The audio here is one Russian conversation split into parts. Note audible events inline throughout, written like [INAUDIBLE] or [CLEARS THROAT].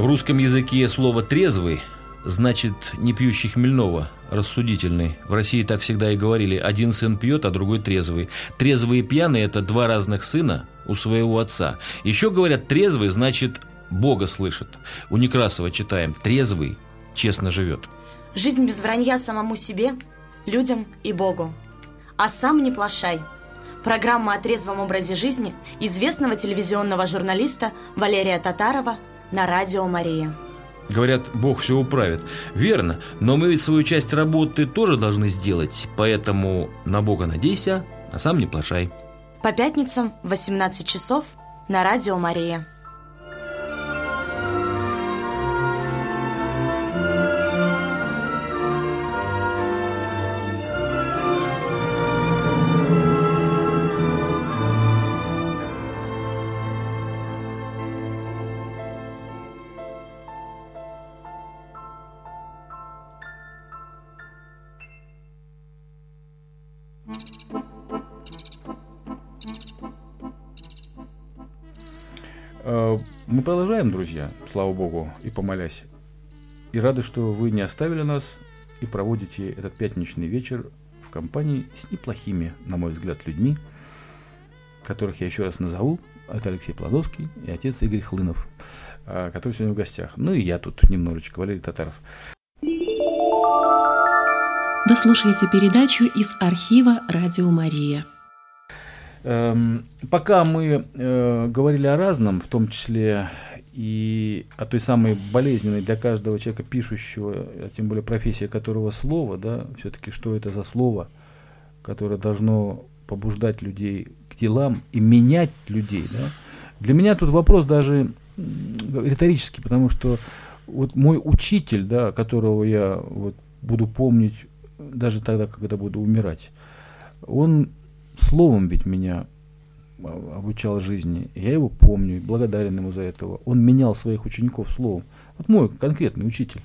В русском языке слово «трезвый» значит не пьющий хмельного, рассудительный. В России так всегда и говорили. Один сын пьет, а другой трезвый. Трезвый и пьяный – это два разных сына у своего отца. Еще говорят, трезвый значит Бога слышит. У Некрасова читаем «трезвый честно живет». Жизнь без вранья самому себе, людям и Богу. А сам не плашай. Программа о трезвом образе жизни известного телевизионного журналиста Валерия Татарова на радио «Мария». Говорят, Бог все управит. Верно, но мы ведь свою часть работы тоже должны сделать, поэтому на Бога надейся, а сам не плашай. По пятницам в 18 часов на радио «Мария». Продолжаем, друзья, слава богу, и помолясь. И рады, что вы не оставили нас и проводите этот пятничный вечер в компании с неплохими, на мой взгляд, людьми, которых я еще раз назову. Это Алексей Плодовский и отец Игорь Хлынов, э, который сегодня в гостях. Ну и я тут немножечко, Валерий Татаров. Вы слушаете передачу из архива «Радио Мария». Эм, пока мы э, говорили о разном, в том числе и о той самой болезненной для каждого человека пишущего, а тем более профессия которого слово, да, все-таки что это за слово, которое должно побуждать людей к делам и менять людей, да. Для меня тут вопрос даже риторический, потому что вот мой учитель, да, которого я вот буду помнить даже тогда, когда буду умирать, он словом ведь меня а, обучал жизни. Я его помню, благодарен ему за этого. Он менял своих учеников словом. Вот мой конкретный учитель,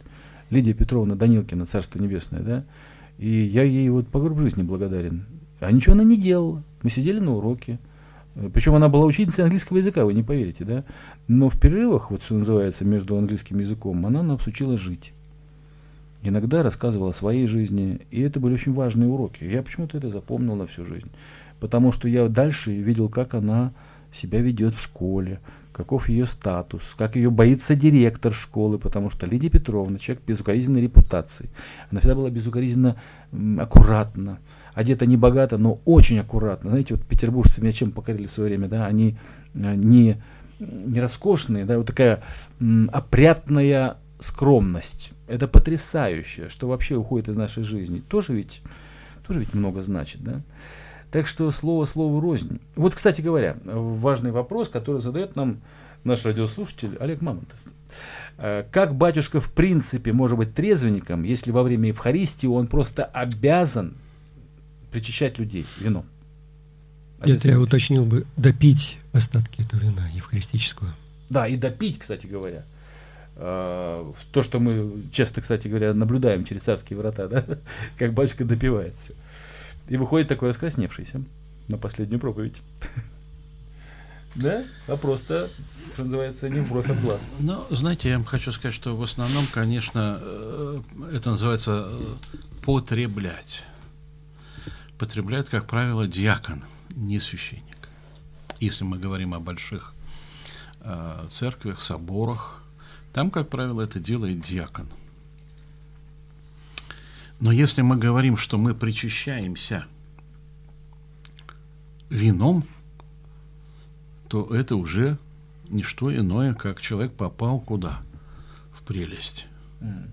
Лидия Петровна Данилкина, Царство Небесное, да, и я ей вот по гроб жизни благодарен. А ничего она не делала. Мы сидели на уроке. Причем она была учительницей английского языка, вы не поверите, да? Но в перерывах, вот что называется, между английским языком, она нас учила жить. Иногда рассказывала о своей жизни, и это были очень важные уроки. Я почему-то это запомнил на всю жизнь потому что я дальше видел, как она себя ведет в школе, каков ее статус, как ее боится директор школы, потому что Лидия Петровна, человек безукоризненной репутации, она всегда была безукоризненно аккуратна, одета не богато, но очень аккуратно. Знаете, вот петербуржцы меня чем покорили в свое время, да, они э, не, не роскошные, да, вот такая м, опрятная скромность. Это потрясающе, что вообще уходит из нашей жизни. Тоже ведь, тоже ведь много значит, да. Так что слово слову рознь. Вот, кстати говоря, важный вопрос, который задает нам наш радиослушатель Олег Мамонтов. Э, как батюшка в принципе может быть трезвенником, если во время Евхаристии он просто обязан причащать людей вином? Это я уточнил бы, допить остатки этого вина евхаристического. Да, и допить, кстати говоря. То, что мы часто, кстати говоря, наблюдаем через царские врата, да? [LAUGHS] как батюшка допивает все. И выходит такой раскрасневшийся на последнюю проповедь. [LAUGHS] Да? Вопрос-то, что называется, не в бровь, а в глаз. Ну, знаете, я вам хочу сказать, что в основном, конечно, э, это называется э, потреблять. Потребляет, как правило, диакон, не священник. Если мы говорим о больших э, церквях, соборах, там, как правило, это делает диакон – но если мы говорим, что мы причащаемся вином, то это уже не что иное, как человек попал куда? В прелесть. Mm.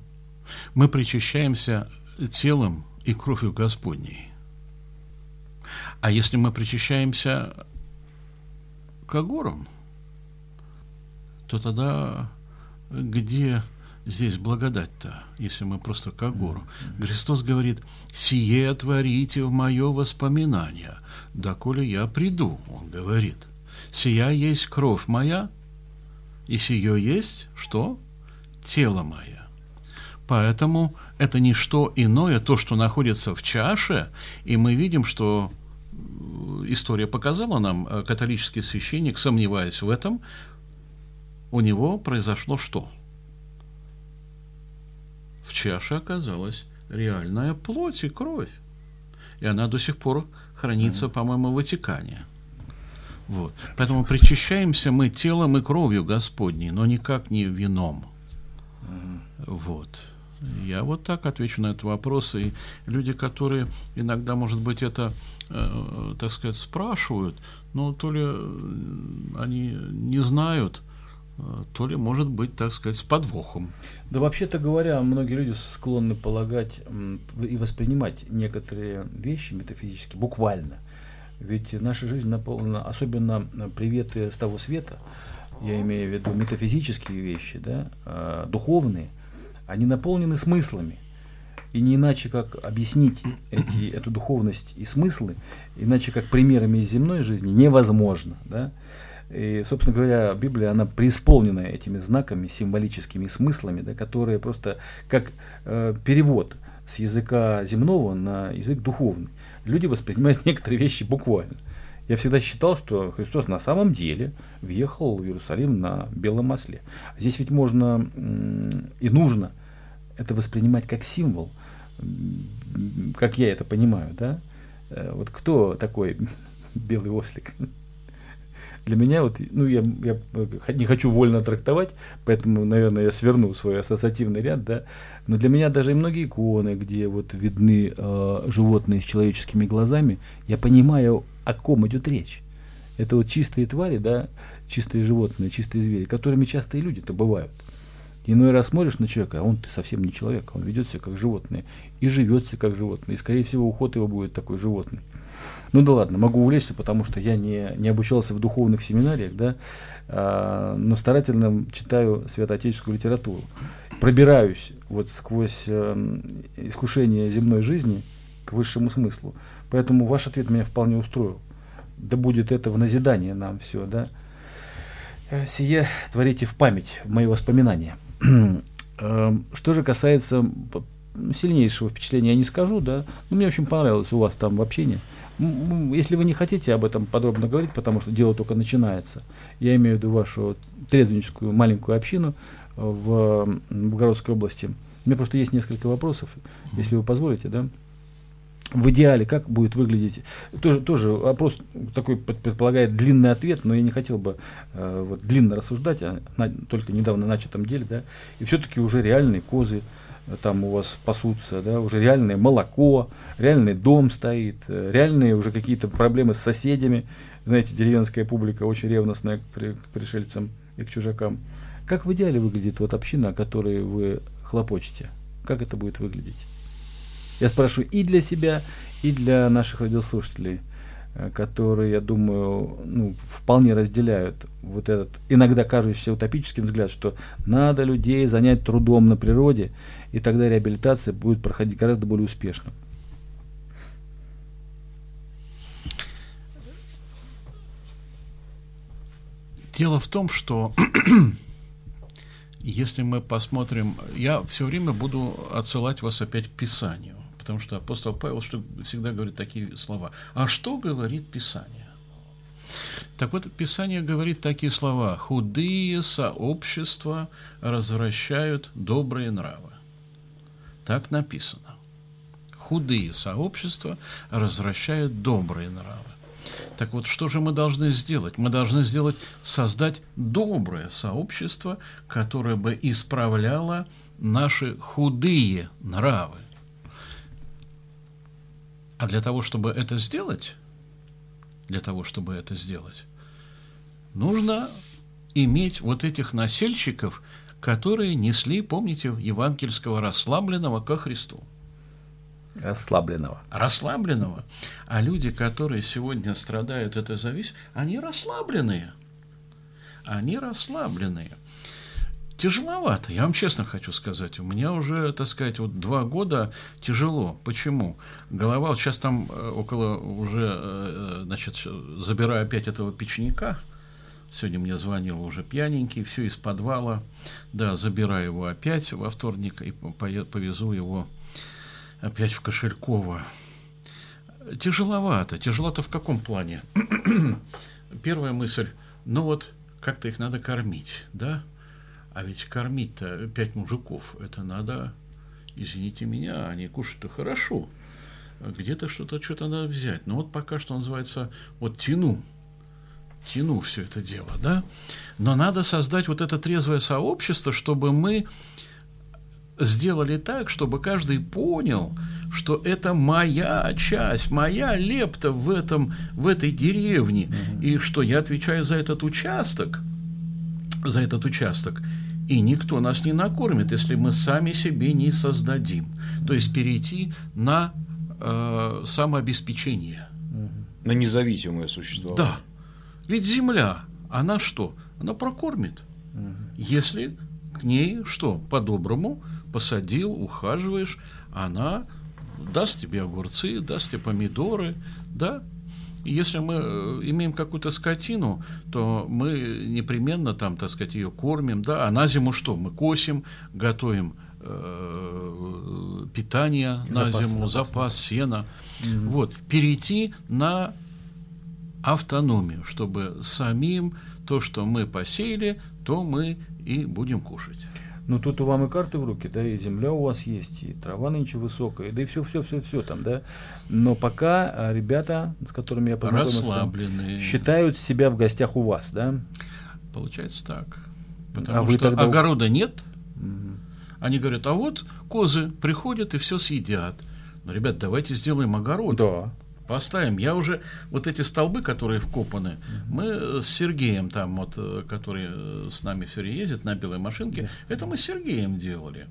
Мы причащаемся телом и кровью Господней. А если мы причащаемся к огорам, то тогда где здесь благодать-то, если мы просто как гору? Христос говорит, «Сие творите в мое воспоминание, доколе я приду», он говорит. «Сия есть кровь моя, и сие есть что? Тело мое». Поэтому это не что иное, то, что находится в чаше, и мы видим, что э, история показала нам, э, католический священник, сомневаясь в этом, у него произошло что – в чаше оказалась реальная плоть и кровь. И она до сих пор хранится, по-моему, в Ватикане. Вот. Поэтому причащаемся мы телом и кровью Господней, но никак не вином. Вот. Я вот так отвечу на этот вопрос. И люди, которые иногда, может быть, это, э, так сказать, спрашивают, но то ли э, они не знают, то ли, может быть, так сказать, с подвохом. Да, вообще-то говоря, многие люди склонны полагать и воспринимать некоторые вещи метафизически буквально. Ведь наша жизнь наполнена, особенно приветы с того света, я имею в виду метафизические вещи, да, э, духовные, они наполнены смыслами. И не иначе, как объяснить эти, [CLEARS THROAT] эту духовность и смыслы, иначе как примерами из земной жизни, невозможно. Да? И, собственно говоря, Библия, она преисполнена этими знаками, символическими смыслами, да, которые просто как э, перевод с языка земного на язык духовный. Люди воспринимают [LAUGHS] некоторые вещи буквально. Я всегда считал, что Христос на самом деле въехал в Иерусалим на белом масле. Здесь ведь можно и нужно это воспринимать как символ, как я это понимаю, да? Э, вот кто такой [LAUGHS] белый ослик? Для меня вот, ну я, я не хочу вольно трактовать, поэтому, наверное, я сверну свой ассоциативный ряд, да. Но для меня даже и многие иконы, где вот видны э, животные с человеческими глазами, я понимаю, о ком идет речь. Это вот чистые твари, да, чистые животные, чистые звери, которыми часто и люди-то бывают. Иной раз смотришь на человека, а он ты совсем не человек, он ведет себя как животное и живет себя как животное, и скорее всего уход его будет такой животный. Ну да ладно, могу увлечься, потому что я не, не обучался в духовных семинариях, да, а, но старательно читаю святоотеческую литературу. Пробираюсь вот сквозь э, искушение земной жизни к высшему смыслу. Поэтому ваш ответ меня вполне устроил. Да будет это в назидание нам все, да. Э, сие творите в память, в мои воспоминания. [CLEARS THROAT] Эм, что же касается сильнейшего впечатления, я не скажу, да. Но мне очень понравилось у вас там в общении. Если вы не хотите об этом подробно говорить, потому что дело только начинается, я имею в виду вашу трезвенническую маленькую общину в Богородской области. У меня просто есть несколько вопросов, если вы позволите, да? В идеале, как будет выглядеть, тоже, тоже вопрос такой предполагает длинный ответ, но я не хотел бы э, вот, длинно рассуждать о на, только недавно начатом деле, да, и все-таки уже реальные козы, там у вас пасутся, да, уже реальное молоко, реальный дом стоит, э, реальные уже какие-то проблемы с соседями. Знаете, деревенская публика очень ревностная к, при, к пришельцам и к чужакам. Как в идеале выглядит вот община, о которой вы хлопочете? Как это будет выглядеть? Я спрашиваю и для себя, и для наших радиослушателей – которые, я думаю, ну, вполне разделяют вот этот иногда кажущийся утопическим взгляд, что надо людей занять трудом на природе, и тогда реабилитация будет проходить гораздо более успешно. Дело в том, что [CLEARS THROAT] если мы посмотрим, я все время буду отсылать вас опять к Писанию. Потому что апостол Павел что, всегда говорит такие слова. А что говорит Писание? Так вот, Писание говорит такие слова. Худые сообщества развращают добрые нравы. Так написано. Худые сообщества развращают добрые нравы. Так вот, что же мы должны сделать? Мы должны сделать, создать доброе сообщество, которое бы исправляло наши худые нравы. А для того, чтобы это сделать, для того, чтобы это сделать, нужно иметь вот этих насельщиков, которые несли, помните, евангельского расслабленного ко Христу. Расслабленного. Расслабленного. А люди, которые сегодня страдают этой зависимостью, они расслабленные. Они расслабленные тяжеловато. Я вам честно хочу сказать, у меня уже, так сказать, вот два года тяжело. Почему? Голова, вот сейчас там э, около уже, э, э, значит, забираю опять этого печника. Сегодня мне звонил уже пьяненький, все из подвала. Да, забираю его опять во вторник и повезу его опять в Кошельково. Тяжеловато. Тяжеловато в каком плане? [CLEARS THROAT] Первая мысль, ну вот, как-то их надо кормить, да? А ведь кормить-то пять мужиков, это надо извините меня, они кушают-то хорошо. Где-то что-то что-то надо взять. Но вот пока что называется, вот тяну, тяну все это дело, да. Но надо создать вот это трезвое сообщество, чтобы мы сделали так, чтобы каждый понял, что это моя часть, моя лепта в, этом, в этой деревне, угу. и что я отвечаю за этот участок, за этот участок, и никто нас не накормит, если мы сами себе не создадим. То есть перейти на э, самообеспечение. На независимое существование. Да. Ведь земля, она что? Она прокормит. Угу. Если к ней что? По-доброму посадил, ухаживаешь, она даст тебе огурцы, даст тебе помидоры, да, если мы э, имеем какую-то скотину, то мы непременно там, так сказать, ее кормим, да, а на зиму что? Мы косим, готовим э, питание запас, на зиму, запас, запас сена. Угу. Вот, перейти на автономию, чтобы самим то, что мы посеяли, то мы и будем кушать. Ну тут у вам и карты в руки, да, и земля у вас есть, и трава нынче высокая, да и все, все, все, все там, да. Но пока а, ребята, с которыми я познакомился, считают себя в гостях у вас, да? Получается так. Потому а что тогда... огорода нет. Угу. Они говорят, а вот козы приходят и все съедят. Но, ребят, давайте сделаем огород. Да поставим. Я уже вот эти столбы, которые вкопаны, мы с Сергеем там вот, э, который э, с нами все время ездит на белой машинке, это мы с Сергеем делали.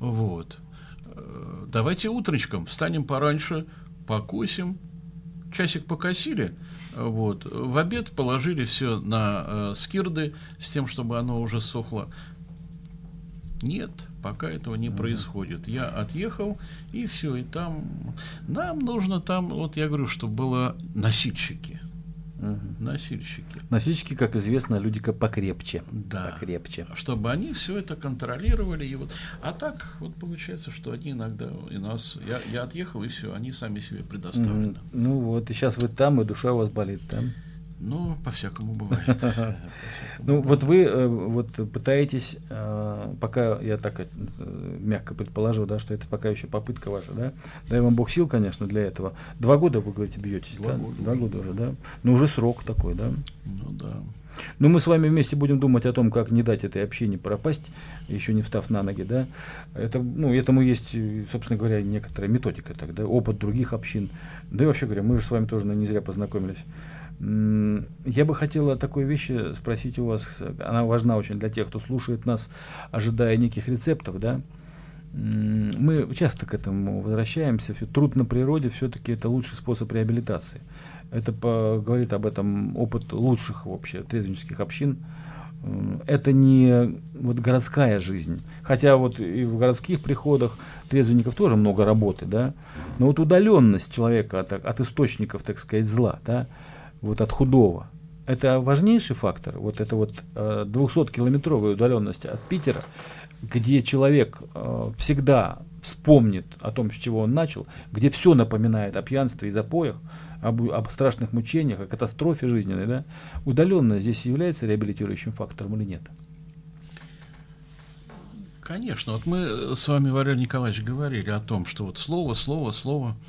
Вот. Э, давайте утречком встанем пораньше, покусим, часик покосили, вот. В обед положили все на э, скирды с тем, чтобы оно уже сохло. Нет, пока этого не uh-huh. происходит. Я отъехал, и все, и там нам нужно там, вот я говорю, чтобы было носильщики. Угу. Носильщики. Носильщики, как известно, люди покрепче. Да. Покрепче. Чтобы они все это контролировали. И вот, а так вот получается, что они иногда и нас. Я, я отъехал, и все, они сами себе предоставлены. Угу. Ну вот, и сейчас вы там, и душа у вас болит там. Ну, [LAUGHS] по-всякому бывает. Ну, вот вы э, вот пытаетесь, э, пока я так э, мягко предположил, да, что это пока еще попытка ваша, да? Дай вам Бог сил, конечно, для этого. Два года, вы говорите, бьетесь, года. Два года уже, да? Ну, уже срок такой, да? Ну, да. Ну, мы с вами вместе будем думать о том, как не дать этой общине пропасть, еще не встав на ноги, да. Это, ну, этому есть, собственно говоря, некоторая методика тогда, опыт других общин. Да и вообще говоря, мы же с вами тоже не зря познакомились. Я бы хотела такой вещи спросить у вас, она важна очень для тех, кто слушает нас, ожидая неких рецептов, да. Мы часто к этому возвращаемся. Труд на природе все-таки это лучший способ реабилитации. Это по, говорит об этом опыт лучших вообще трезвенческих общин. Это не вот городская жизнь. Хотя вот и в городских приходах трезвенников тоже много работы, да. Но вот удаленность человека от, от источников, так сказать, зла, да, вот от худого. Это важнейший фактор, вот это вот 200-километровая э, удаленность от Питера, где человек э, всегда вспомнит о том, с чего он начал, где все напоминает о пьянстве и запоях, об, об страшных мучениях, о катастрофе жизненной, да, удаленность здесь является реабилитирующим фактором или нет? Конечно. Вот мы с вами, Валерий Николаевич, говорили о том, что вот слово, слово, слово –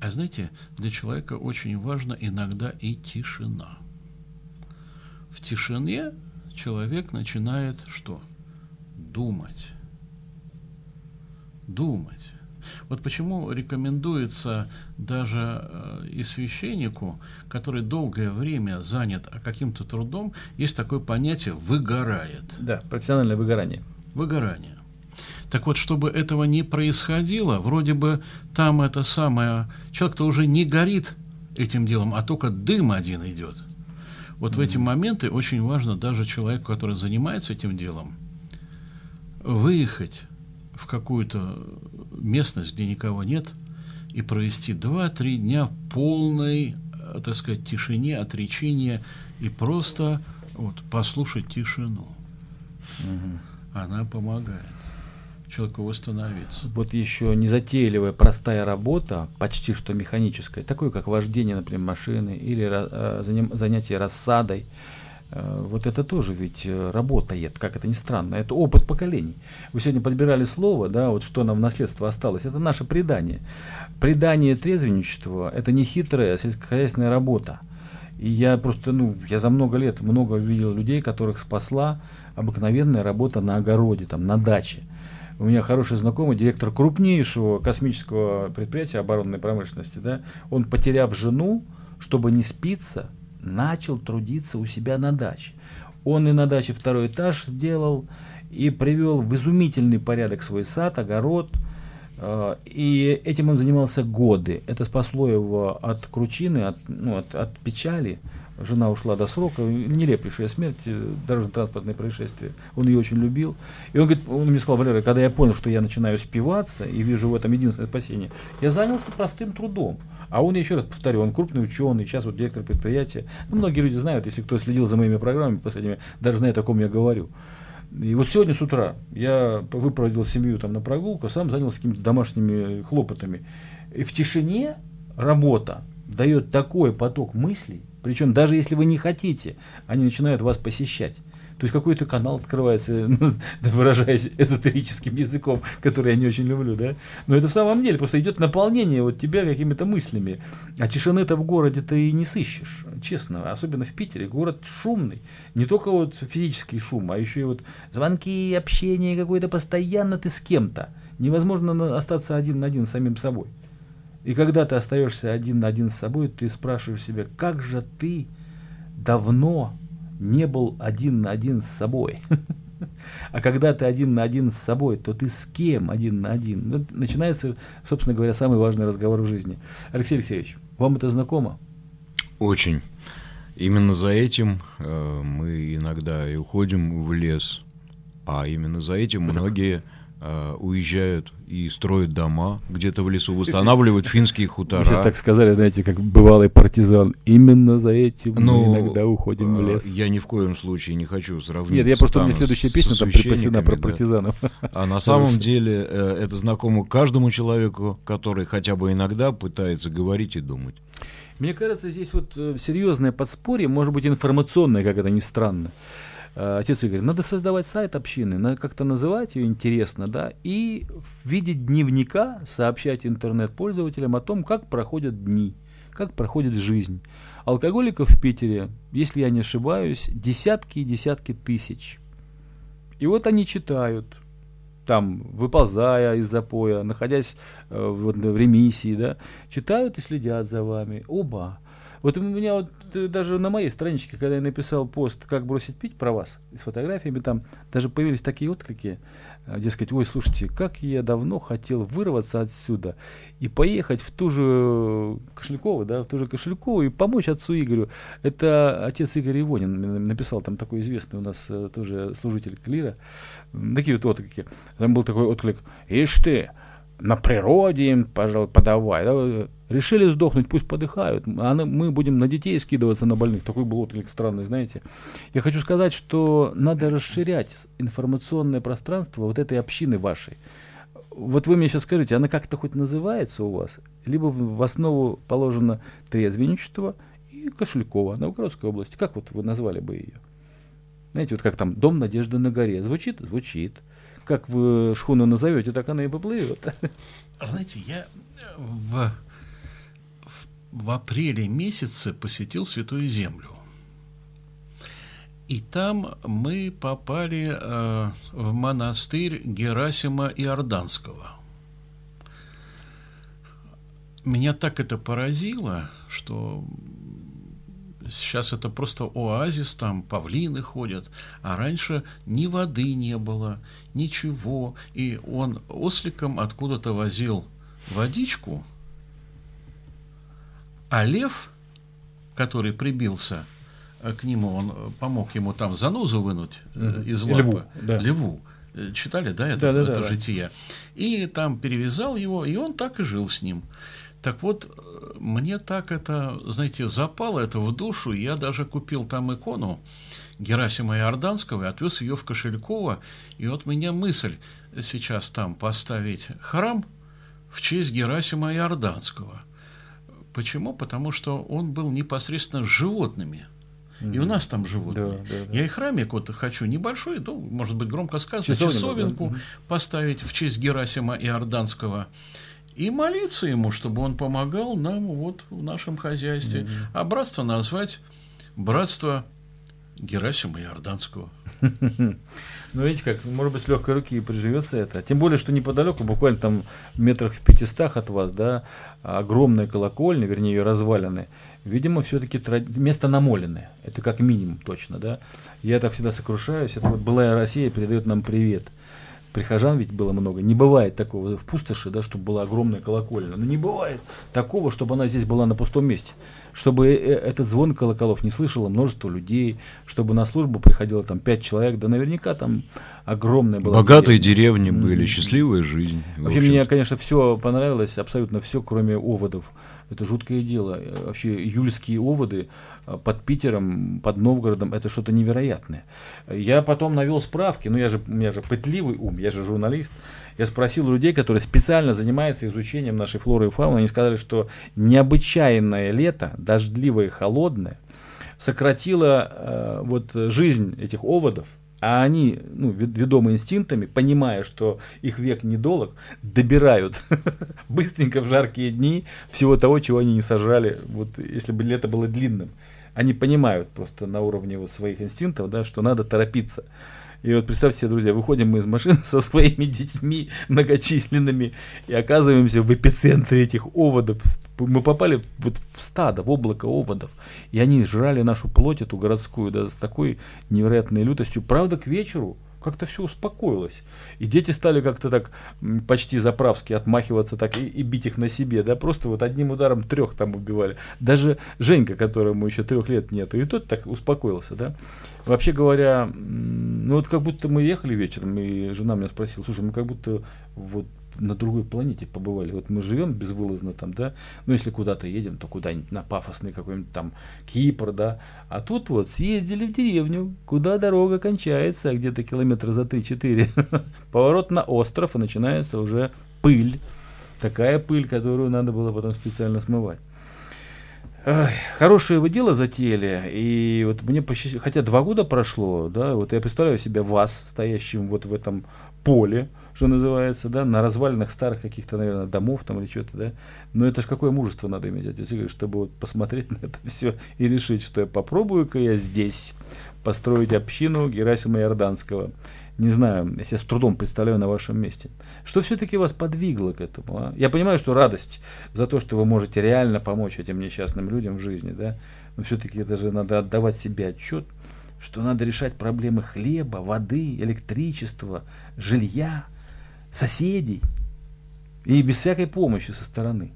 а знаете, для человека очень важна иногда и тишина. В тишине человек начинает что? Думать. Думать. Вот почему рекомендуется даже э, и священнику, который долгое время занят каким-то трудом, есть такое понятие «выгорает». Да, профессиональное выгорание. Выгорание. Так вот, чтобы этого не происходило, вроде бы там это самое, человек-то уже не горит этим делом, а только дым один идет. Вот mm-hmm. в эти моменты очень важно даже человеку, который занимается этим делом, выехать в какую-то местность, где никого нет, и провести 2-3 дня в полной, так сказать, тишине, отречения и просто вот, послушать тишину. Угу. Она помогает человеку восстановиться. Вот еще незатейливая простая работа, почти что механическая, такое как вождение, например, машины или э, занятие рассадой, Э, вот это тоже ведь э, работает, как это ни странно. Это опыт поколений. Вы сегодня подбирали слово, да, вот что нам в наследство осталось. Это наше предание. Предание трезвенничества – это не хитрая сельскохозяйственная работа. И я просто, ну, я за много лет много видел людей, которых спасла обыкновенная работа на огороде, там, на даче. У меня хороший знакомый, директор крупнейшего космического предприятия оборонной промышленности, да, он, потеряв жену, чтобы не спиться, начал трудиться у себя на даче. Он и на даче второй этаж сделал, и привел в изумительный порядок свой сад, огород. Э, и этим он занимался годы. Это спасло его от кручины, от, ну, от, от печали. Жена ушла до срока, нелепейшая смерть, э, дорожно-транспортное происшествие. Он ее очень любил. И он говорит, он мне сказал, Валерий, когда я понял, что я начинаю спиваться и вижу в этом единственное спасение, я занялся простым трудом. А он, еще раз повторю, он крупный ученый, сейчас вот директор предприятия. Ну, многие люди знают, если кто следил за моими программами последними, даже знает, о ком я говорю. И вот сегодня с утра я выпроводил семью там на прогулку, сам занялся какими-то домашними хлопотами. И в тишине работа дает такой поток мыслей, причем даже если вы не хотите, они начинают вас посещать. То есть какой-то канал открывается, [LAUGHS] выражаясь эзотерическим языком, который я не очень люблю, да. Но это в самом деле просто идет наполнение вот тебя какими-то мыслями. А тишины-то в городе ты и не сыщешь, честно. Особенно в Питере. Город шумный. Не только вот физический шум, а еще и вот звонки, общение какое-то постоянно ты с кем-то. Невозможно остаться один на один с самим собой. И когда ты остаешься один на один с собой, ты спрашиваешь себя, как же ты давно не был один на один с собой. [LAUGHS] А когда ты один на один с собой, то ты с кем один на один? Ну, начинается, собственно говоря, самый важный разговор в жизни. Алексей Алексеевич, вам это знакомо? Очень. Именно за этим э, мы иногда и уходим в лес, а именно за этим многие э, уезжают и строят дома где-то в лесу, восстанавливают финские хутора. Вы так сказали, знаете, как бывалый партизан. Именно за этим ну, мы иногда уходим в лес. Я ни в коем случае не хочу сравнить. Нет, я просто, у меня следующая песня там припасена про партизанов. А на самом деле э, это знакомо каждому человеку, который хотя бы иногда пытается говорить и думать. Мне кажется, здесь вот э, серьезное подспорье, может быть, информационное, как это ни странно. Э, отец Игорь, надо создавать сайт общины, надо как-то называть ее интересно, да, и в виде дневника сообщать интернет-пользователям о том, как проходят дни, как проходит жизнь. Алкоголиков в Питере, если я не ошибаюсь, десятки и десятки тысяч. И вот они читают, там, выползая из запоя, находясь э, в, в ремиссии, да, читают и следят за вами. Оба. Вот у меня вот э, даже на моей страничке, когда я написал пост «Как бросить пить» про вас, с фотографиями там, даже появились такие отклики, э, дескать, ой, слушайте, как я давно хотел вырваться отсюда и поехать в ту же Кошелькову, да, в ту же Кошелькову и помочь отцу Игорю. Это отец Игорь Ивонин написал, там такой известный у нас э, тоже служитель клира. Такие вот отклики. Там был такой отклик, ишь ты, на природе им, пожалуй, подавай. Да? Решили сдохнуть, пусть подыхают. А мы будем на детей скидываться на больных. Такой был отклик странный, знаете. Я хочу сказать, что надо расширять информационное пространство вот этой общины вашей. Вот вы мне сейчас скажите, она как-то хоть называется у вас? Либо в основу положено трезвенничество и Кошелькова, Новгородской области. Как вот вы назвали бы ее? Знаете, вот как там «Дом надежды на горе». Звучит? Звучит как вы шхуну назовете, так она и поплывет. А знаете, я в, в, апреле месяце посетил Святую Землю. И там мы попали э, в монастырь Герасима Иорданского. Меня так это поразило, что Сейчас это просто оазис, там павлины ходят, а раньше ни воды не было, ничего. И он осликом откуда-то возил водичку, а лев, который прибился э, к нему, он помог ему там занозу вынуть mm из лапы. Льву, да. Льву. Э, читали, да, это, да, да, это да, житие. И там перевязал его, и он так и жил с ним. Так вот, мне так это, знаете, запало это в душу. Я даже купил там икону Герасима Иорданского и отвез ее в Кошельково. И вот меня мысль сейчас там поставить храм в честь Герасима Иорданского. Почему? Потому что он был непосредственно с животными. Mm-hmm. И у нас там живут. Да, да, да. Я и храмик вот хочу небольшой, ну, может быть, громко сказано, часовенку, часовенку да? поставить в честь Герасима Иорданского и молиться ему, чтобы он помогал нам вот в нашем хозяйстве. Mm-hmm. А братство назвать братство Герасима Иорданского. [LAUGHS] Ну, видите, как, может быть, с легкой руки и приживется это. Тем более, что неподалеку, буквально там метрах в 500 от вас, да, огромная колокольня, вернее, ее развалины, видимо, все-таки место намоленное. Это как минимум точно, да. Я так всегда сокрушаюсь. Это вот былая Россия передает нам привет. Прихожан ведь было много. Не бывает такого в пустоши, да, чтобы была огромная колокольня. Но не бывает такого, чтобы она здесь была на пустом месте чтобы э, этот звон колоколов не слышало множество людей, чтобы на службу приходило там пять человек, да наверняка там огромная была. Богатые деревня. деревни были, счастливая жизнь. Вообще мне, конечно, все понравилось, абсолютно все, кроме оводов. Это жуткое дело. Вообще июльские оводы э, под Питером, под Новгородом, это что-то невероятное. Я потом навел справки, ну я же, у меня же пытливый ум, я же журналист. Я спросил людей, которые специально занимаются изучением нашей флоры и фауны, они сказали, что необычайное лето, дождливое и холодное, сократило э, вот жизнь этих оводов, а они, ну, ведомы инстинктами, понимая, что их век недолг, добирают [LAUGHS] быстренько в жаркие дни всего того, чего они не сажали, вот если бы лето было длинным. Они понимают просто на уровне вот своих инстинктов, да, что надо торопиться. И вот представьте себе, друзья, выходим мы из машины [LAUGHS] со своими детьми многочисленными и оказываемся в эпицентре этих оводов. Мы попали вот в стадо, в облако оводов. И они жрали нашу плоть, эту городскую, да, с такой невероятной лютостью. Правда, к вечеру как-то все успокоилось. И дети стали как-то так почти заправски отмахиваться так и, и бить их на себе, да, просто вот одним ударом трех там убивали. Даже Женька, которому еще трех лет нету, и тот так успокоился, да. Вообще говоря, ну вот как будто мы ехали вечером, и жена меня спросила, слушай, мы как будто вот на другой планете побывали. Вот мы живем безвылазно там, да, ну если куда-то едем, то куда-нибудь на пафосный какой-нибудь там Кипр, да, а тут вот съездили в деревню, куда дорога кончается, где-то километра за 3-4, [LAUGHS] поворот на остров, и начинается уже пыль, такая пыль, которую надо было потом специально смывать. Хорошее вы дело затеяли, и вот мне почти, хотя два года прошло, да, вот я представляю себе вас, стоящим вот в этом поле, что называется, да, на развалинах старых каких-то, наверное, домов там или что-то, да. Но это же какое мужество надо иметь, отец Игорь, чтобы вот посмотреть [LAUGHS] на это все и решить, что я попробую-ка я здесь построить общину Герасима Иорданского. Не знаю, я себе с трудом представляю на вашем месте. Что все-таки вас подвигло к этому? А? Я понимаю, что радость за то, что вы можете реально помочь этим несчастным людям в жизни, да, но все-таки это же надо отдавать себе отчет, что надо решать проблемы хлеба, воды, электричества, жилья, соседей и без всякой помощи со стороны.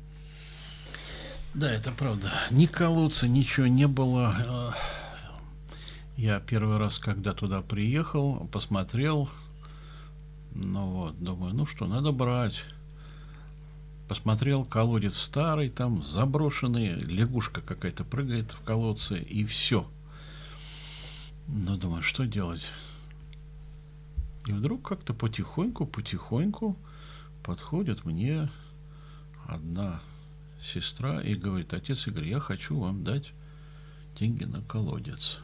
Да, это правда. Ни колодца, ничего не было. Я первый раз, когда туда приехал, посмотрел, ну вот, думаю, ну что, надо брать. Посмотрел, колодец старый, там заброшенный, лягушка какая-то прыгает в колодце, и все. Ну, думаю, что делать? И вдруг как-то потихоньку, потихоньку подходит мне одна сестра и говорит, отец Игорь, я хочу вам дать деньги на колодец.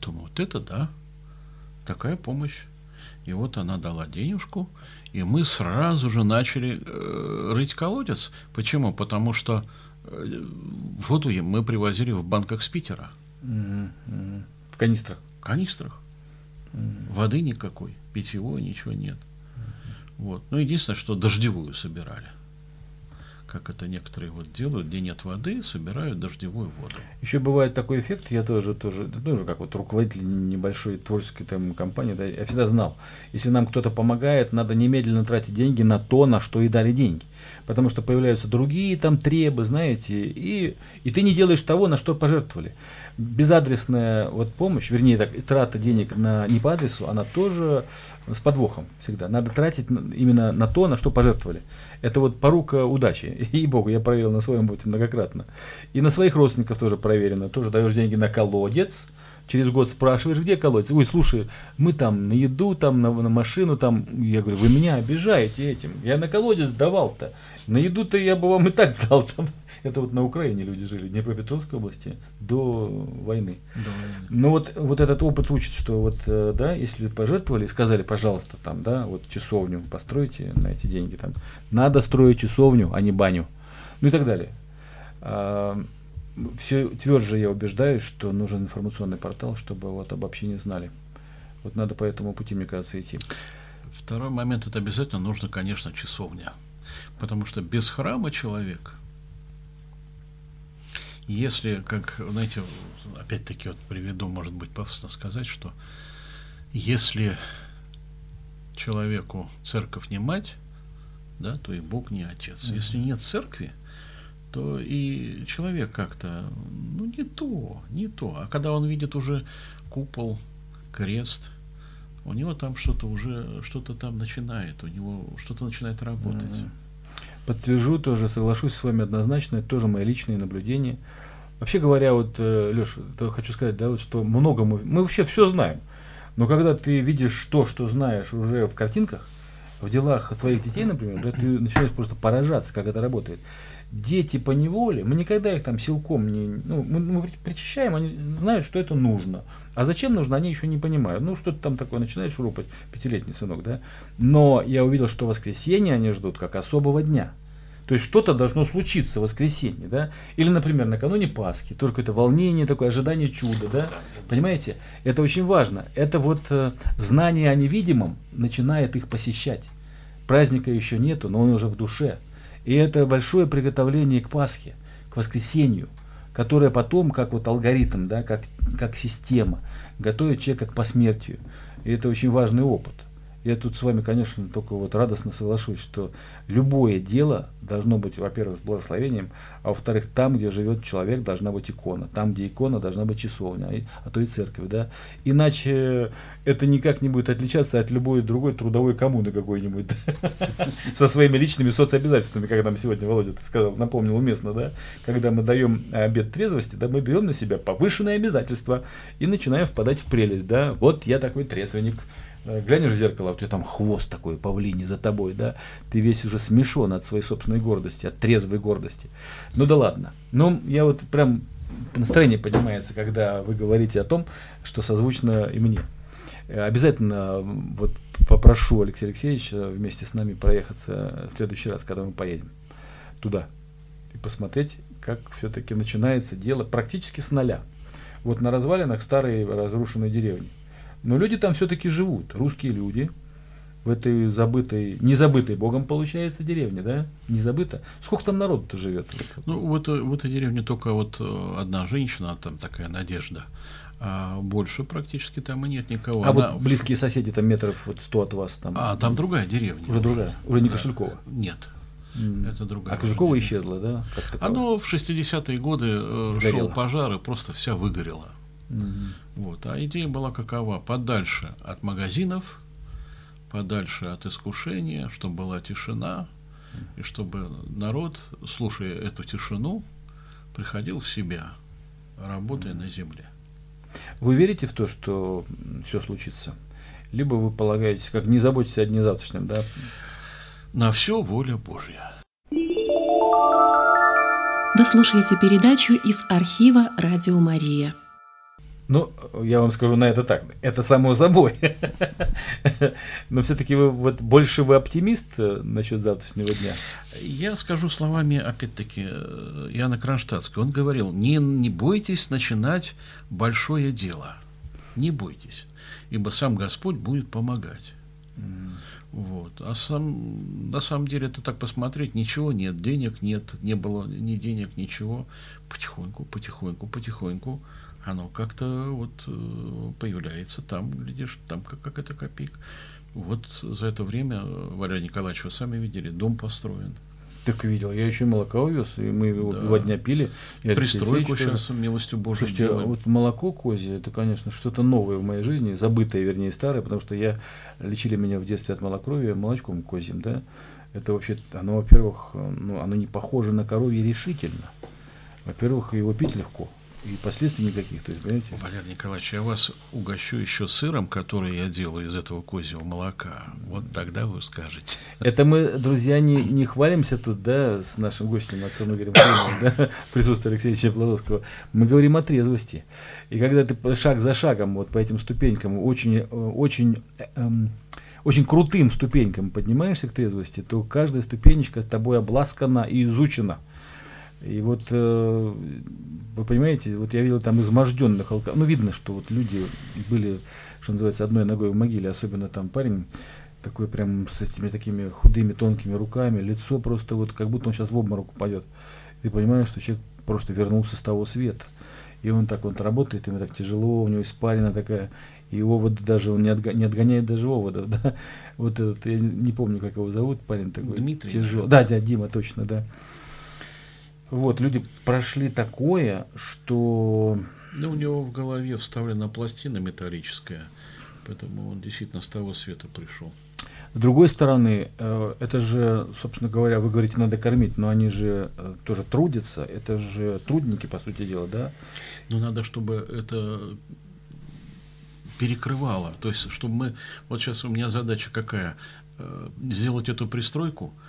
Думаю, вот это да, такая помощь. И вот она дала денежку, и мы сразу же начали э, рыть колодец. Почему? Потому что э, воду мы привозили в банках с Питера. Mm-hmm. В канистрах? В канистрах. Воды никакой, питьевой ничего нет. Вот. Ну, единственное, что дождевую собирали. Как это некоторые вот делают, где нет воды, собирают дождевую воду. Еще бывает такой эффект, я тоже, тоже, тоже как вот руководитель небольшой творческой там компании, да, я всегда знал, если нам кто-то помогает, надо немедленно тратить деньги на то, на что и дали деньги. Потому что появляются другие там требы, знаете, и, и ты не делаешь того, на что пожертвовали безадресная вот помощь, вернее, так, трата денег на, не по адресу, она тоже с подвохом всегда. Надо тратить именно на то, на что пожертвовали. Это вот порука удачи. [LAUGHS] И богу, я проверил на своем опыте многократно. И на своих родственников тоже проверено. Тоже даешь деньги на колодец, через год спрашиваешь, где колодец? Ой, слушай, мы там на еду, там на, на машину, там. Я говорю, вы меня обижаете этим. Я на колодец давал-то. На еду-то я бы вам и так дал. Там. [LAUGHS] Это вот на Украине люди жили, в Днепропетровской области, до войны. Да. Но вот, вот этот опыт учит, что вот, э, да, если пожертвовали, сказали, пожалуйста, там, да, вот часовню постройте на эти деньги, там, надо строить часовню, а не баню, ну и так далее. Все тверже я убеждаюсь, что нужен информационный портал, чтобы вот об общине знали. Вот надо по этому пути, мне кажется, идти. Второй момент, это обязательно нужно, конечно, часовня. Потому что без храма человек, если, как, знаете, опять-таки вот приведу, может быть, пафосно сказать, что если человеку церковь не мать, да, то и Бог не отец. Mm-hmm. Если нет церкви, то и человек как-то, ну, не то, не то. А когда он видит уже купол, крест, у него там что-то уже, что-то там начинает, у него что-то начинает работать. Mm-hmm. Подтвержу тоже, соглашусь с вами однозначно, это тоже мои личные наблюдения. Вообще говоря, вот, э, Леша, хочу сказать, да, вот, что много мы, мы вообще все знаем, но когда ты видишь то, что знаешь уже в картинках, в делах твоих детей, например, да, ты начинаешь просто поражаться, как это работает. Дети по неволе, мы никогда их там силком не, ну, мы, мы причащаем, они знают, что это нужно. А зачем нужно, они еще не понимают. Ну, что-то там такое начинаешь шурупать, пятилетний сынок, да. Но я увидел, что воскресенье они ждут как особого дня. То есть что-то должно случиться в воскресенье, да? Или, например, накануне Пасхи, тоже какое-то волнение, такое ожидание чуда, да? Понимаете? Это очень важно. Это вот э, знание о невидимом начинает их посещать. Праздника еще нету, но он уже в душе. И это большое приготовление к Пасхе, к воскресенью, которое потом, как вот алгоритм, да, как, как система, готовит человека к посмертию. И это очень важный опыт. Я тут с вами, конечно, только вот радостно соглашусь, что любое дело должно быть, во-первых, с благословением, а во-вторых, там, где живет человек, должна быть икона. Там, где икона, должна быть часовня, а, то и церковь. Да? Иначе это никак не будет отличаться от любой другой трудовой коммуны какой-нибудь. [LAUGHS] Со своими личными соцобязательствами, как нам сегодня Володя сказал, напомнил уместно, да? Когда мы даем обед трезвости, да, мы берем на себя повышенные обязательства и начинаем впадать в прелесть. Да? Вот я такой трезвенник глянешь в зеркало, у тебя там хвост такой павлиний за тобой, да, ты весь уже смешон от своей собственной гордости, от трезвой гордости. Ну да ладно. Ну, я вот прям настроение поднимается, когда вы говорите о том, что созвучно и мне. Э, обязательно вот попрошу Алексея Алексеевича вместе с нами проехаться в следующий раз, когда мы поедем туда и посмотреть, как все-таки начинается дело практически с нуля. Вот на развалинах старой разрушенной деревни. Но люди там все-таки живут, русские люди, в этой забытой, не забытой Богом, получается, деревне, да? Не забыто. Сколько там народу-то живет? Ну, в этой, в этой деревне только вот э, одна женщина, там такая надежда. А больше практически там и нет никого. А Она... вот близкие соседи, там метров вот сто от вас там. А, там другая деревня. Уже, уже. другая, уже не да. Кошелькова. Нет. Mm. Это другая. А Кошелькова исчезла, да? Оно в 60-е годы э, Сгорело. шел пожар и просто вся выгорела. Mm-hmm. Вот. А идея была какова? Подальше от магазинов, подальше от искушения, чтобы была тишина, и чтобы народ, слушая эту тишину, приходил в себя, работая на земле. Вы верите в то, что все случится? Либо вы полагаетесь, как не заботитесь о дне завтрашнем, да? На все воля Божья. Вы слушаете передачу из архива «Радио Мария». Ну, я вам скажу на это так, это само собой. [LAUGHS] Но все-таки вы вот больше вы оптимист э, насчет завтрашнего дня? Я скажу словами, опять-таки, э, Яна Кронштадтского. Он говорил, не, не бойтесь начинать большое дело. Не бойтесь, ибо сам Господь будет помогать. Mm. Вот. А сам, на самом деле, это так посмотреть, ничего нет, денег нет, не было ни денег, ничего. Потихоньку, потихоньку, потихоньку оно как-то вот э, появляется там, глядишь, там как, как это копейка. Вот за это время, Валерий Николаевич, вы сами видели, дом построен. Так видел, я еще молоко увез, и мы его да. два дня пили. Я Пристройку сейчас, тоже... милостью Божией Слушайте, делаем. вот молоко козье, это, конечно, что-то новое в моей жизни, забытое, вернее, старое, потому что я, лечили меня в детстве от малокровия молочком козьим, да. Это вообще, оно, во-первых, ну, оно не похоже на коровье решительно. Во-первых, его пить легко и последствий никаких. То есть, понимаете? Валерий Николаевич, я вас угощу еще сыром, который я делаю из этого козьего молока. Вот тогда вы скажете. Это мы, друзья, не, не хвалимся тут, да, с нашим гостем, отцом Игорем да, [LAUGHS] в присутствии Алексея Платовского. Мы говорим о трезвости. И когда ты шаг за шагом, вот по этим ступенькам, очень, э, очень, эм, очень крутым ступенькам поднимаешься к трезвости, то каждая ступенечка тобой обласкана и изучена – и вот э, вы понимаете, вот я видел там изможденных алкоголиков. Ну, видно, что вот люди были, что называется, одной ногой в могиле, особенно там парень такой прям с этими такими худыми, тонкими руками, лицо просто вот как будто он сейчас в обморок упадет. Ты понимаешь, что человек просто вернулся с того света. И он так вот работает, ему так тяжело, у него испарина такая, и овод даже, он не, отго, не отгоняет даже оводов, да. Вот этот, я не помню, как его зовут, парень такой. Дмитрий. Тяжелый. Да, дядя Дима, точно, да. Вот, люди прошли такое, что... Ну, у него в голове вставлена пластина металлическая, поэтому он действительно с того света пришел. С другой стороны, э, это же, собственно говоря, вы говорите, надо кормить, но они же э, тоже трудятся, это же трудники, по сути дела, да? Ну, надо, чтобы это перекрывало. То есть, чтобы мы... Вот сейчас у меня задача какая? Э, сделать эту пристройку –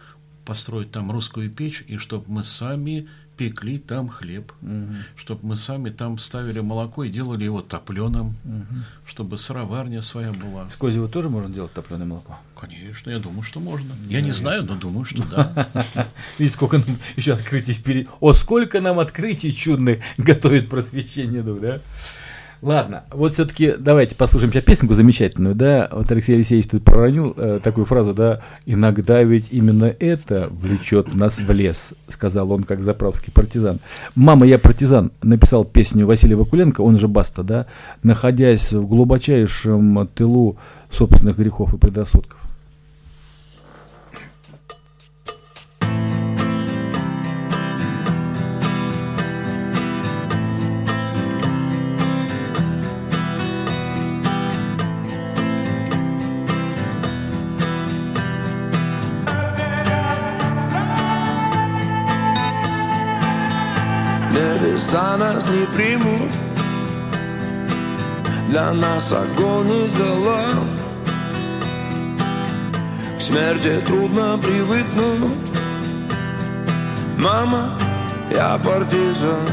построить там русскую печь, и чтобы мы сами пекли там хлеб, угу. чтобы мы сами там ставили молоко и делали его топленым, угу. чтобы сыроварня своя была. С козьего тоже можно делать топленое молоко? Конечно, я думаю, что можно. Да, я не знаю, но думаю, что да. [LAUGHS] Видите, сколько нам еще открытий впереди. О, сколько нам открытий чудных [LAUGHS] готовит просвещение дух, да? Ладно, вот все-таки давайте послушаем сейчас песенку замечательную, да, вот Алексей Алексеевич тут проронил э, такую фразу, да, иногда ведь именно это влечет нас в лес, сказал он как заправский партизан. «Мама, я партизан» написал песню Василий Вакуленко, он же Баста, да, находясь в глубочайшем тылу собственных грехов и предрассудков. За нас не примут Для нас огонь и зола К смерти трудно привыкнуть. Мама, я партизан.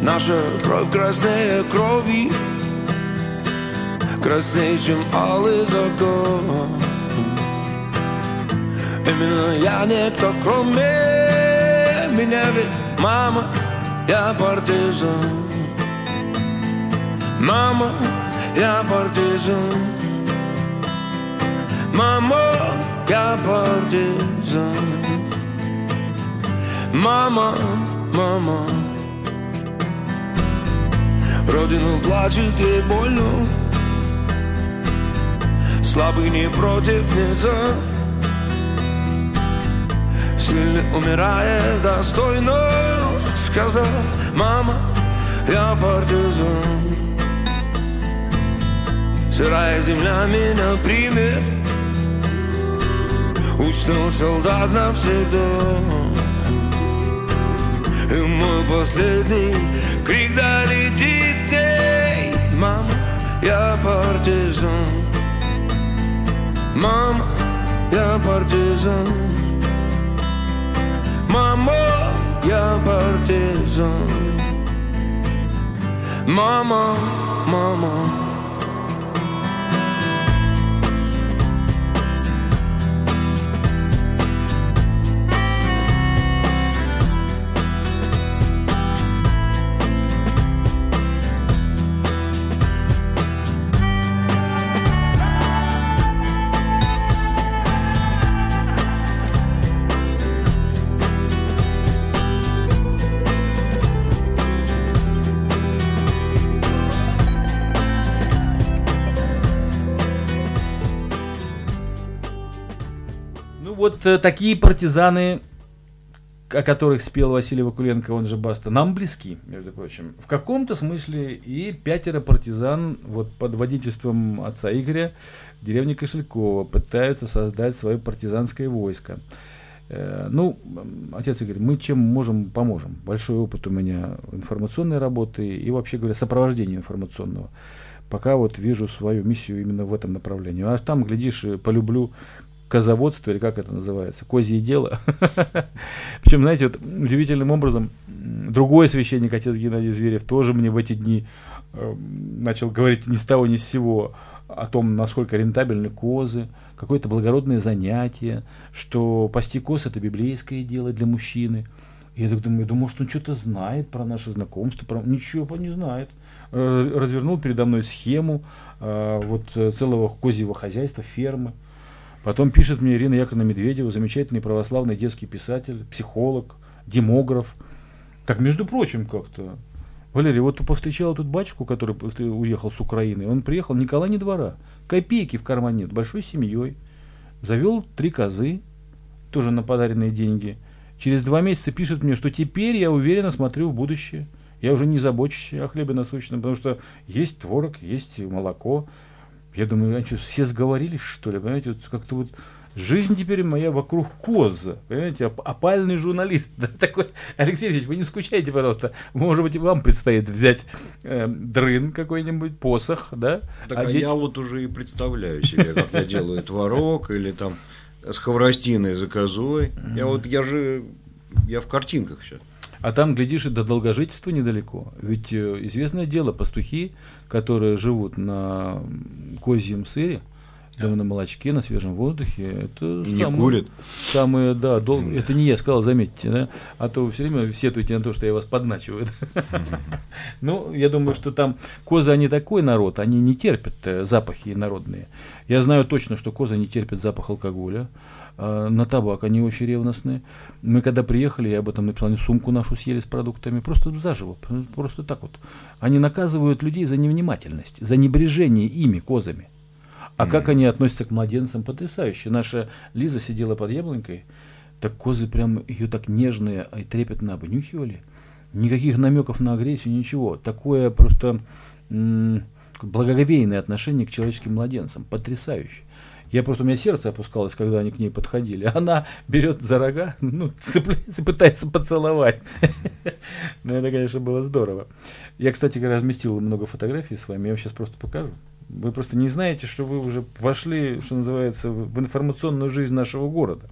Наша кровь краснее крови. Краснее, чем алый закон. Именно я никто, кроме меня ведь мама, я партизан. Мама, я партизан. Мама, я партизан. Мама, мама. Родину плачет ей больно. Слабый не против, не за Сильный умирает достойно Сказал, мама, я партизан. Сырая земля меня примет Уснул солдат навсегда И мой последний крик долетит к ней. Мама, я партизан. Мама, я партизан Мамо, я партизан Мама, мама вот э, такие партизаны, о которых спел Василий Вакуленко, он же Баста, нам близки, между прочим. В каком-то смысле и пятеро партизан вот под водительством отца Игоря в деревне Кошелькова пытаются создать свое партизанское войско. Э, ну, отец Игорь, мы чем можем, поможем. Большой опыт у меня информационной работы и, вообще говоря, сопровождения информационного. Пока вот вижу свою миссию именно в этом направлении. А там, глядишь, и полюблю козоводство, или как это называется, козье дело. [LAUGHS] Причем, знаете, вот удивительным образом, другой священник, отец Геннадий Зверев, тоже мне в эти дни э, начал говорить ни с того ни с сего о том, насколько рентабельны козы, какое-то благородное занятие, что пасти коз это библейское дело для мужчины. И я так думаю, думаю, может он что-то знает про наше знакомство, про... ничего не знает. Э, Развернул передо мной схему э, вот э, целого козьего хозяйства, фермы. Потом пишет мне Ирина Яковлевна Медведева, замечательный православный детский писатель, психолог, демограф. Так, между прочим, как-то. Валерий, вот ты повстречал тут батюшку, который уехал с Украины. Он приехал, Николай не двора. Копейки в кармане нет, большой семьей. Завел три козы, тоже на подаренные деньги. Через два месяца пишет мне, что теперь я уверенно смотрю в будущее. Я уже не забочусь о хлебе насущном, потому что есть творог, есть молоко. Я думаю, они что, все сговорились, что ли, понимаете, вот как-то вот жизнь теперь моя вокруг коза, понимаете, оп- опальный журналист, [LAUGHS] да, такой, Алексей Алексеевич, вы не скучайте, пожалуйста, может быть, вам предстоит взять э, дрын какой-нибудь, посох, да, Так, а одеть- я вот уже и представляю себе, как я делаю творог или там с хворостиной за козой. Я вот, я же, я в картинках сейчас. А там, глядишь, и до долгожительства недалеко. Ведь э, известное дело, пастухи, которые живут на козьем сыре, да, на молочке, на свежем воздухе, это И не самые- курят. Самые, да, дол- это не я сказал, заметьте, да, а то вы все время сетуете на то, что я вас подначиваю. Ну, я думаю, что там козы, они такой народ, они не терпят э, запахи народные. Я знаю точно, что козы не терпят запах алкоголя, на табак они очень ревностные. Мы когда приехали, я об этом написал, они сумку нашу съели с продуктами, просто заживо, просто так вот. Они наказывают людей за невнимательность, за небрежение ими, козами. А как они относятся к младенцам, потрясающе. Наша Лиза сидела под яблонькой, так козы прям ее так нежно и трепетно обнюхивали. Никаких намеков на агрессию, ничего. Такое просто благоговейное отношение к человеческим младенцам. Потрясающе. Я просто, у меня сердце опускалось, когда они к ней подходили. [LAUGHS] Она берет за рога, ну, цепляется, пытается поцеловать. [LAUGHS] Ну, это, конечно, было здорово. Я, кстати, разместил много фотографий с вами, я вам сейчас просто покажу. Вы просто не знаете, что вы уже вошли, что называется, в информационную жизнь нашего города.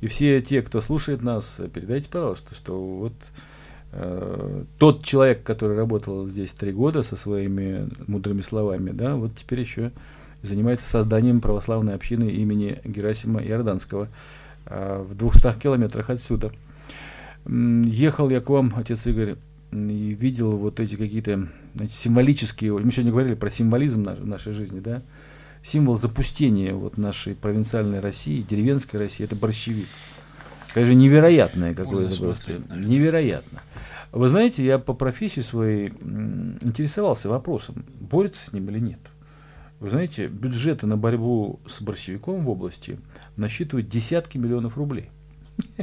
И все те, кто слушает нас, передайте, пожалуйста, что вот э, тот человек, который работал здесь три года со своими мудрыми словами, да, вот теперь еще занимается созданием православной общины имени Герасима Иорданского э, в 200 километрах отсюда. Ехал я к вам, отец Игорь, и видел вот эти какие-то знаете, символические, мы сегодня говорили про символизм наш- нашей жизни, да, символ запустения вот нашей провинциальной России, деревенской России, это борщевик. Конечно, невероятное какое-то просто. Невероятно. Вы знаете, я по профессии своей интересовался вопросом, борется с ним или нет. Вы знаете, бюджеты на борьбу с борщевиком в области насчитывают десятки миллионов рублей. [LAUGHS]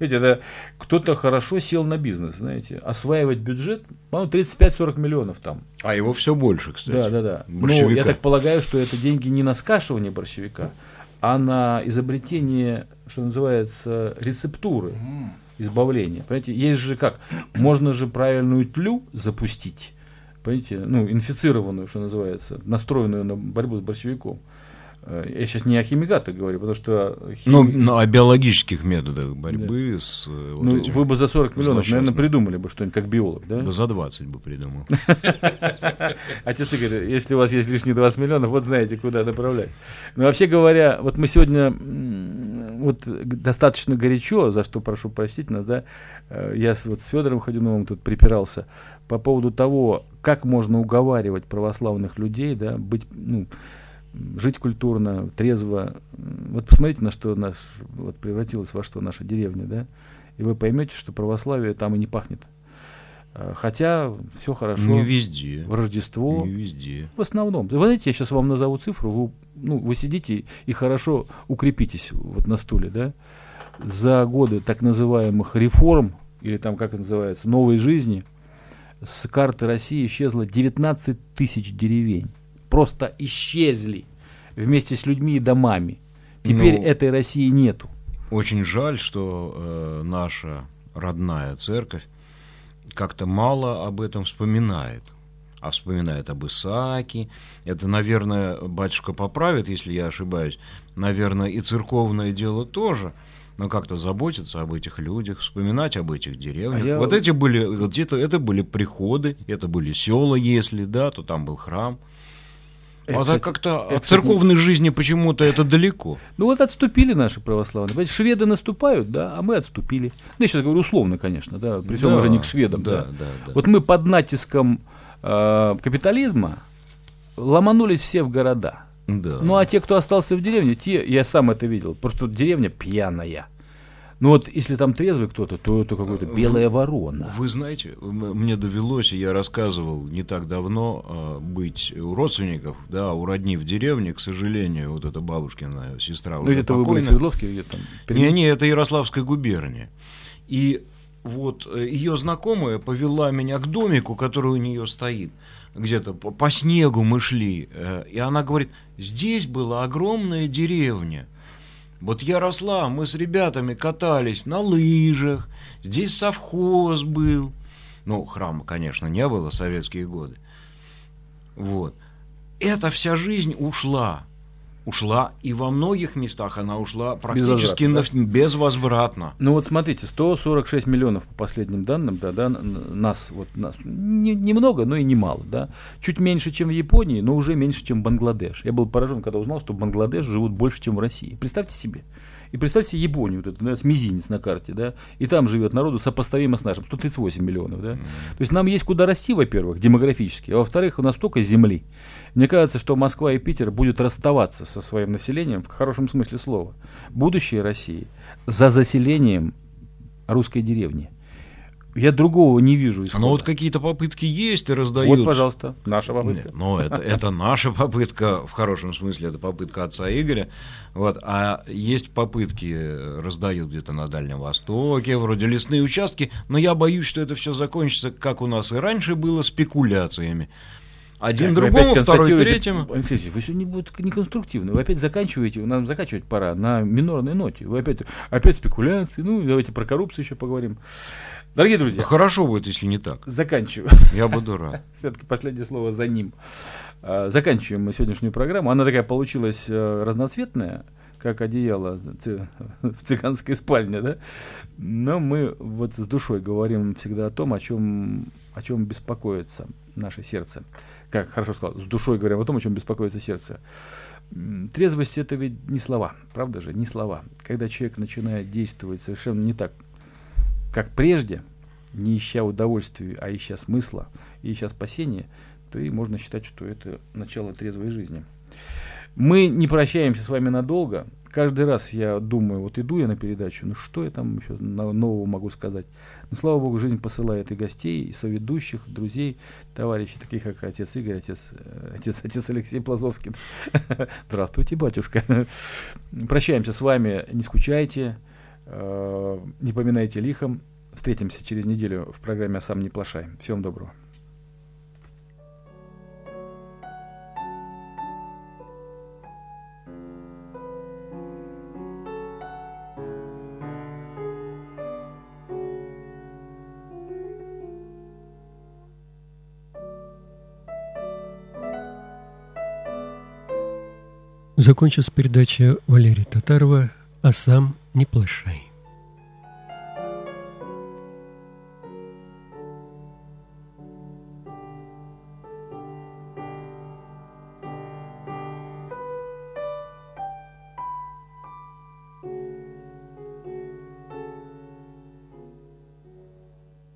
Видите, это кто-то хорошо сел на бизнес, знаете, осваивать бюджет, по-моему, 35-40 миллионов там. А его все больше, кстати. Да, да, да. Ну, Борщевика. я так полагаю, что это деньги не на скашивание борщевика, а на изобретение, что называется, рецептуры избавления. Понимаете, есть же как, можно же правильную тлю запустить, понимаете, ну, инфицированную, что называется, настроенную на борьбу с борщевиком. Э, Я сейчас не о химикатах говорю, потому что... Ну, хими- ну, о биологических методах борьбы с э, вот ну, этим. вы бы за 40 миллионов, наверное, злосчастным. придумали бы что-нибудь как биолог, да? Да за 20 бы придумал. [LAUGHS] Отец Игорь, если у вас есть лишние 20 миллионов, вот знаете, куда направлять. Но вообще говоря, вот мы сегодня вот достаточно горячо, за что прошу простить нас, да, э, я вот с Федором Ходюновым тут припирался по поводу того, как можно уговаривать православных людей, да, быть, ну, жить культурно, трезво. Вот посмотрите, на что наш, вот превратилась во что наша деревня, да, и вы поймете, что православие там и не пахнет. Э, Хотя все хорошо. Не везде. В Рождество. Не везде. В основном. Вы знаете, я сейчас вам назову цифру, вы, ну, вы сидите и хорошо укрепитесь вот на стуле, да? За годы так называемых реформ, или там, как это называется, новой жизни, с карты России исчезло 19 тысяч деревень. Просто исчезли вместе с людьми и домами. Теперь Ну. этой России нету. очень жаль, что э, наша родная церковь как-то мало об этом вспоминает. А вспоминает об Исааке. Это, наверное, батюшка поправит, если я ошибаюсь. Наверное, и церковное дело тоже – но как-то заботиться об этих людях, вспоминать об этих деревнях. А я... Вот эти были, вот это, это были приходы, это были села, если да, то там был храм. Это, а так как-то это, от церковной это... жизни почему-то это далеко. Ну вот отступили наши православные. Понимаете, шведы наступают, да, а мы отступили. Ну, я сейчас говорю условно, конечно, да, при всем да, уважении к шведам. Да, да. Да, да. Вот мы под натиском э, капитализма ломанулись все в города. Да. Ну а те, кто остался в деревне, те, я сам это видел, просто деревня пьяная. Ну вот, если там трезвый кто-то, то это какая-то белая ворона. Вы знаете, мне довелось, я рассказывал не так давно, а, быть у родственников, да, у родни в деревне, к сожалению, вот эта бабушкина сестра ну, уже где-то покойна. вы были в Свердловске, где там? Не, не, это Ярославская губерния. И вот э, ее знакомая повела меня к домику, который у нее стоит где-то по, по снегу мы шли, э, и она говорит, здесь была огромная деревня. Вот я росла, мы с ребятами катались на лыжах, здесь совхоз был. Ну, храма, конечно, не было, советские годы. Вот. Эта вся жизнь ушла ушла, и во многих местах она ушла практически безвозвратно. На, безвозвратно. Ну вот смотрите, 146 миллионов по последним данным, да, да нас, вот нас, не, немного, но и немало, да, чуть меньше, чем в Японии, но уже меньше, чем в Бангладеш. Я был поражен, когда узнал, что в Бангладеш живут больше, чем в России. Представьте себе. И представьте Японию, вот это, да, с мизинец на карте, да, и там живет народу сопоставимо с нашим, 138 миллионов, да. Mm-hmm. То есть нам есть куда расти, во-первых, демографически, а во-вторых, у нас столько земли. Мне кажется, что Москва и Питер будут расставаться со своим населением в хорошем смысле слова. Будущее России за заселением русской деревни. Я другого не вижу. Исхода. Но вот какие-то попытки есть и раздают. Вот, пожалуйста, наша попытка. Нет, ну, это, это наша попытка, в хорошем смысле, это попытка отца Игоря. Вот, а есть попытки, раздают где-то на Дальнем Востоке, вроде лесные участки, но я боюсь, что это все закончится, как у нас и раньше было, спекуляциями. Один как другому, второй третьему. Алексей, вы сегодня будете неконструктивны. Вы опять заканчиваете, нам заканчивать пора на минорной ноте. Вы опять, опять спекуляции. Ну, давайте про коррупцию еще поговорим. Дорогие друзья. Хорошо будет, если не так. Заканчиваю. Я буду рад. [LAUGHS] Все-таки последнее слово за ним. А, заканчиваем мы сегодняшнюю программу. Она такая получилась э, разноцветная, как одеяло [LAUGHS] в цыганской спальне, да? Но мы вот с душой говорим всегда о том, о чем, о чем беспокоится наше сердце. Как хорошо сказал, с душой говорим о том, о чем беспокоится сердце. Трезвость это ведь не слова, правда же, не слова. Когда человек начинает действовать совершенно не так, как прежде, не ища удовольствия, а ища смысла и ища спасения, то и можно считать, что это начало трезвой жизни. Мы не прощаемся с вами надолго. Каждый раз я думаю, вот иду я на передачу, ну что я там еще нового могу сказать. Но слава Богу, жизнь посылает и гостей, и соведущих, друзей, товарищей, таких как отец Игорь, отец, э, отец, отец Алексей Плазовский. [LAUGHS] Здравствуйте, батюшка. [LAUGHS] Прощаемся с вами, не скучайте. Не поминайте лихом. Встретимся через неделю в программе «А «Сам не плашай». Всем доброго. Закончилась передача Валерия Татарова «А сам не плашай».